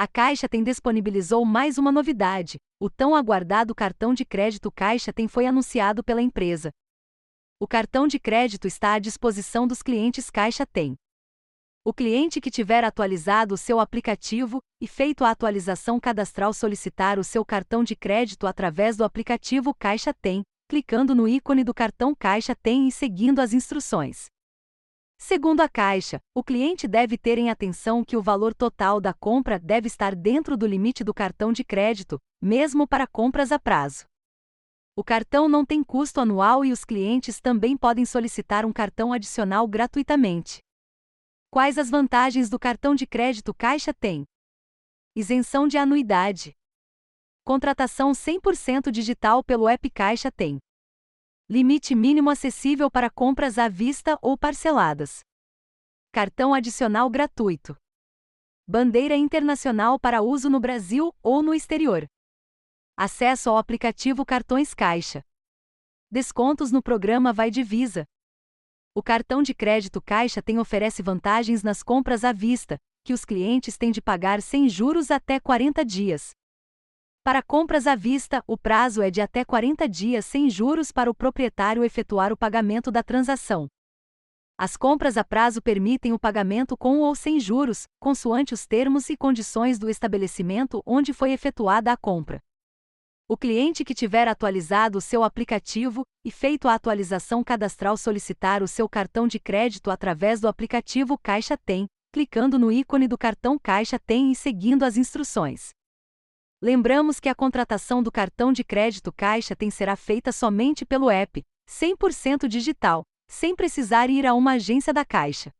A Caixa tem disponibilizou mais uma novidade. O tão aguardado cartão de crédito Caixa tem foi anunciado pela empresa. O cartão de crédito está à disposição dos clientes Caixa Tem. O cliente que tiver atualizado o seu aplicativo e feito a atualização cadastral solicitar o seu cartão de crédito através do aplicativo Caixa Tem, clicando no ícone do cartão Caixa Tem e seguindo as instruções. Segundo a Caixa, o cliente deve ter em atenção que o valor total da compra deve estar dentro do limite do cartão de crédito, mesmo para compras a prazo. O cartão não tem custo anual e os clientes também podem solicitar um cartão adicional gratuitamente. Quais as vantagens do cartão de crédito Caixa tem? Isenção de anuidade. Contratação 100% digital pelo app Caixa tem. Limite mínimo acessível para compras à vista ou parceladas. Cartão adicional gratuito. Bandeira internacional para uso no Brasil ou no exterior. Acesso ao aplicativo Cartões Caixa. Descontos no programa Vai Divisa. O cartão de crédito Caixa tem oferece vantagens nas compras à vista, que os clientes têm de pagar sem juros até 40 dias. Para compras à vista, o prazo é de até 40 dias sem juros para o proprietário efetuar o pagamento da transação. As compras a prazo permitem o pagamento com ou sem juros, consoante os termos e condições do estabelecimento onde foi efetuada a compra. O cliente que tiver atualizado o seu aplicativo e feito a atualização cadastral solicitar o seu cartão de crédito através do aplicativo Caixa Tem, clicando no ícone do cartão Caixa Tem e seguindo as instruções. Lembramos que a contratação do cartão de crédito Caixa tem será feita somente pelo app, 100% digital, sem precisar ir a uma agência da Caixa.